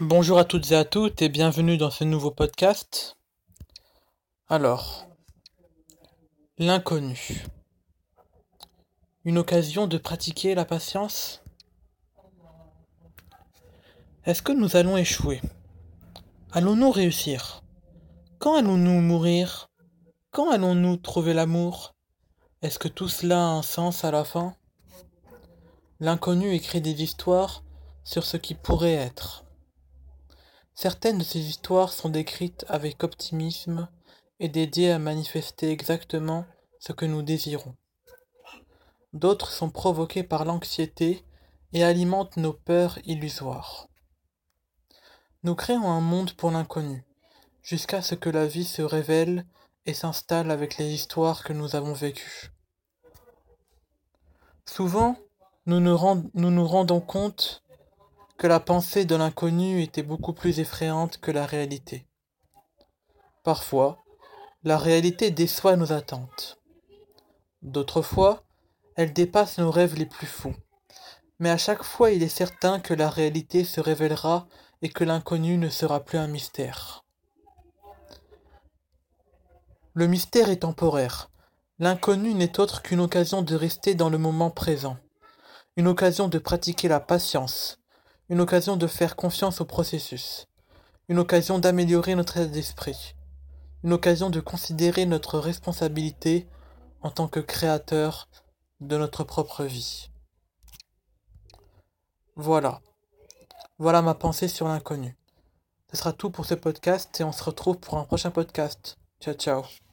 Bonjour à toutes et à toutes et bienvenue dans ce nouveau podcast. Alors, l'inconnu. Une occasion de pratiquer la patience Est-ce que nous allons échouer? Allons-nous réussir? Quand allons-nous mourir? Quand allons-nous trouver l'amour? Est-ce que tout cela a un sens à la fin? L'inconnu écrit des histoires sur ce qui pourrait être. Certaines de ces histoires sont décrites avec optimisme et dédiées à manifester exactement ce que nous désirons. D'autres sont provoquées par l'anxiété et alimentent nos peurs illusoires. Nous créons un monde pour l'inconnu, jusqu'à ce que la vie se révèle et s'installe avec les histoires que nous avons vécues. Souvent, nous nous, rendons compte que la pensée de l'inconnu était beaucoup plus effrayante que la réalité. Parfois, la réalité déçoit nos attentes. D'autres fois, elle dépasse nos rêves les plus fous. Mais à chaque fois, il est certain que la réalité se révélera et que l'inconnu ne sera plus un mystère. Le mystère est temporaire. L'inconnu n'est autre qu'une occasion de rester dans le moment présent, une occasion de pratiquer la patience, une occasion de faire confiance au processus, une occasion d'améliorer notre état d'esprit, une occasion de considérer notre responsabilité en tant que créateur de notre propre vie. Voilà. Voilà ma pensée sur l'inconnu. Ce sera tout pour ce podcast et on se retrouve pour un prochain podcast. Ciao ciao.